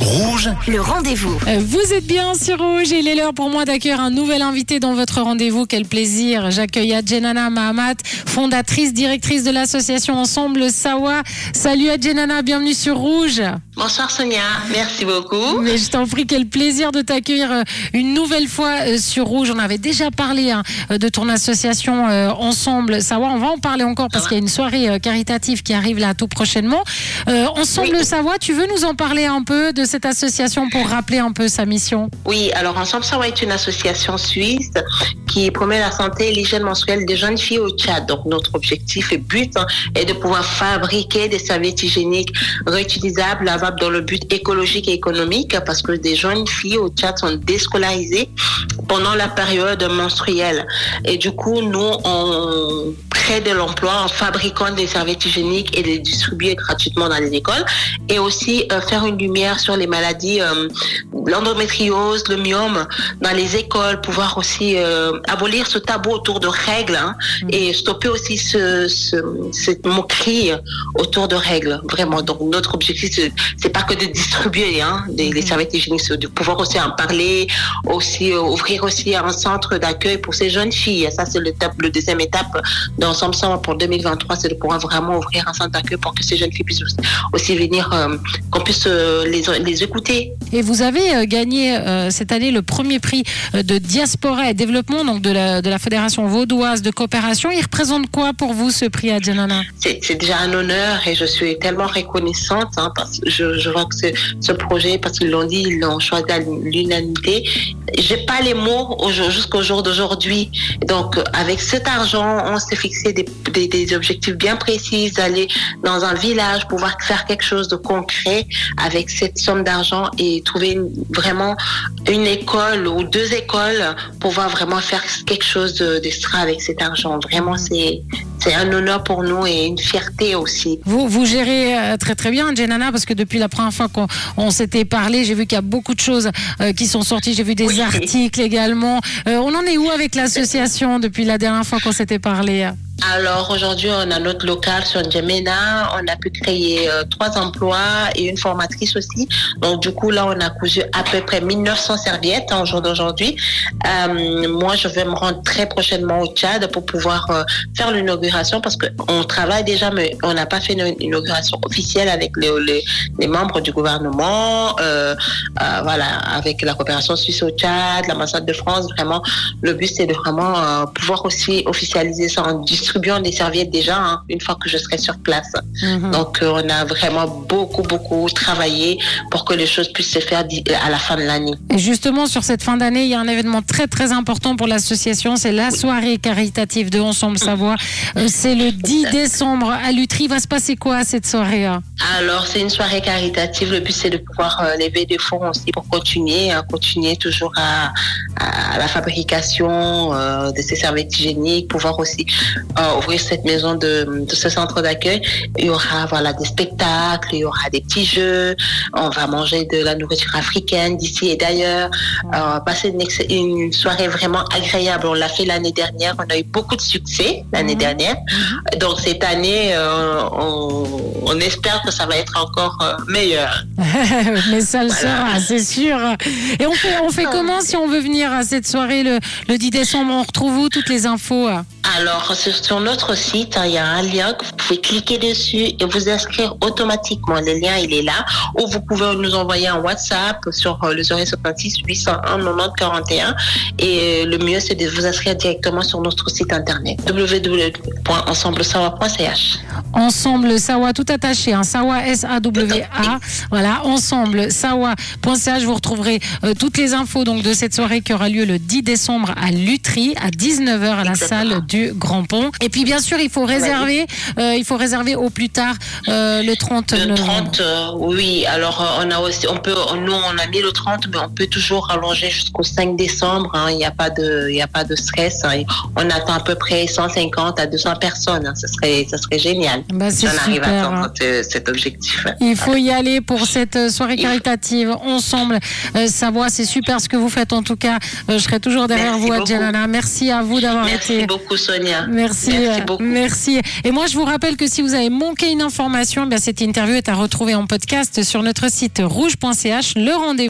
Rouge, Le rendez-vous. Euh, Vous êtes bien sur Rouge et il est l'heure pour moi d'accueillir un nouvel invité dans votre rendez-vous. Quel plaisir. J'accueille Adjenana Mahamat, fondatrice, directrice de l'association Ensemble Sawa. Salut Adjenana, bienvenue sur Rouge. Bonsoir Sonia, merci beaucoup. Mais je t'en prie, quel plaisir de t'accueillir euh, une nouvelle fois euh, sur Rouge. On avait déjà parlé hein, de ton association euh, Ensemble Sawa. On va en parler encore parce qu'il y a une soirée caritative qui arrive là tout prochainement. Euh, Ensemble Oui. Sawa, tu veux nous en parler un peu de cette association pour rappeler un peu sa mission Oui, alors Ensemble Sawa est une association suisse qui promet la santé et l'hygiène menstruelle des jeunes filles au Tchad. Donc notre objectif et but hein, est de pouvoir fabriquer des serviettes hygiéniques réutilisables, lavables dans le but écologique et économique parce que des jeunes filles au Tchad sont déscolarisées pendant la période menstruelle. Et du coup, nous, on crée de l'emploi en fabriquant des serviettes hygiéniques et les distribuer gratuitement dans les écoles et aussi euh, faire une lumière sur les maladies, euh, l'endométriose, le myome dans les écoles, pouvoir aussi euh, abolir ce tabou autour de règles hein, et stopper aussi ce, ce, cette moquerie autour de règles. Vraiment. Donc notre objectif, c'est- pas que de distribuer hein, des, les serviettes hygiéniques, c'est de pouvoir aussi en parler, aussi ouvrir aussi un centre d'accueil pour ces jeunes filles. Ça, c'est le deuxième étape d'Ensemble Sama pour 2023, c'est de pouvoir vraiment ouvrir un centre d'accueil pour que ces jeunes filles puissent aussi, venir, euh, qu'on puisse euh, les, les écouter. Et vous avez euh, gagné euh, cette année le premier prix de diaspora et développement donc de la, de la Fédération vaudoise de coopération. Il représente quoi pour vous ce prix Adjanana c'est c'est déjà un honneur et je suis tellement reconnaissante hein, parce que je, je vois que ce, ce projet, parce qu'ils l'ont dit, ils l'ont choisi à l'unanimité. J'ai pas les mots jusqu'au jour d'aujourd'hui. Donc, avec cet argent, on s'est fixé des, des, des objectifs bien précis, d'aller dans un village, pouvoir faire quelque chose de concret avec cette somme d'argent et trouver une- vraiment une école ou deux écoles, pouvoir vraiment faire quelque chose de- d'extra avec cet argent. Vraiment, c'est c'est un honneur pour nous et une fierté aussi. vous, vous gérez euh, très très bien Adjanana parce que depuis la première fois qu'on on s'était parlé, j'ai vu qu'il y a beaucoup de choses euh, qui sont sorties. J'ai vu des Oui. articles également. Euh, on en est où avec l'association depuis la dernière fois qu'on s'était parlé? Alors aujourd'hui, on a notre local sur N'Djamena. On a pu créer euh, trois emplois et une formatrice aussi. Donc du coup, là, on a cousu à peu près 1900 serviettes en jour d'aujourd'hui. Euh, moi, je vais me rendre très prochainement au Tchad pour pouvoir euh, faire l'inauguration parce qu'on travaille déjà, mais on n'a pas fait une inauguration officielle avec les, membres du gouvernement. Voilà, avec la coopération suisse au Tchad, l'ambassade de France. Vraiment, le but, c'est de vraiment pouvoir aussi officialiser ça en distribuant des serviettes déjà hein, une fois que je serai sur place. Mhm. Donc, euh, on a vraiment beaucoup, beaucoup travaillé pour que les choses puissent se faire di- à la fin de l'année. Et justement, sur cette fin d'année, il y a un événement très très important pour l'association. C'est la soirée caritative de Ensemble Savoie. Euh, c'est le 10 décembre à Lutry. Il va se passer quoi cette soirée hein Alors, c'est une soirée caritative. Le but, c'est de pouvoir euh, lever des fonds aussi pour continuer, hein, continuer toujours à, à la fabrication euh, de ces serviettes hygiéniques, pouvoir aussi euh, ouvrir cette maison de, de ce centre d'accueil. Il y aura voilà des spectacles, il y aura des petits jeux. On va manger de la nourriture africaine d'ici et d'ailleurs. Euh, passer une, soirée vraiment agréable. On l'a fait l'année dernière. On a eu beaucoup de succès l'année dernière. Donc cette année, euh, on, on espère que ça va être encore euh, meilleur. Mais ça le Voilà. sera, c'est sûr. Et on fait, on fait comment si on veut venir à cette soirée le, le 10 décembre? On retrouve où toutes les infos? Alors sur, notre site, hein, il y a un lien que vous pouvez cliquer dessus et vous inscrire automatiquement. Le lien, il est là. Ou vous pouvez nous envoyer un WhatsApp sur euh, le 076 801 90 41. Et euh, le mieux, c'est de vous inscrire directement sur notre site internet www.ensemblesavoir.ch. Ensemble Sawa, tout attaché, hein, Sawa S-A-W-A. Voilà, ensemble Sawa.ch. Vous retrouverez euh, toutes les infos donc, de cette soirée qui aura lieu le 10 décembre à Lutry, à 19h à la Exactement. salle du Grand Pont. Et puis, bien sûr, il faut réserver, euh, il faut réserver au plus tard euh, le 30 Le novembre. 30, euh, oui. Alors, on a aussi, on peut, nous, on a mis le 30, mais on peut toujours rallonger jusqu'au 5 décembre. hein. Il n'y a pas de, il y a pas de stress. hein. On attend à peu près 150 à 200 personnes. hein. Ce serait, ça serait génial. Bah, Si on arrive à atteindre ce- cet objectif. Il faut y aller pour cette soirée caritative ensemble. Savoie, c'est super ce que vous faites en tout cas. Je serai toujours derrière Merci vous. Adjanana. Merci à vous d'avoir Merci été beaucoup, Sonia. Merci. Merci beaucoup. Merci. Et moi, je vous rappelle que si vous avez manqué une information, eh bien cette interview est à retrouver en podcast sur notre site rouge.ch. Le rendez-vous.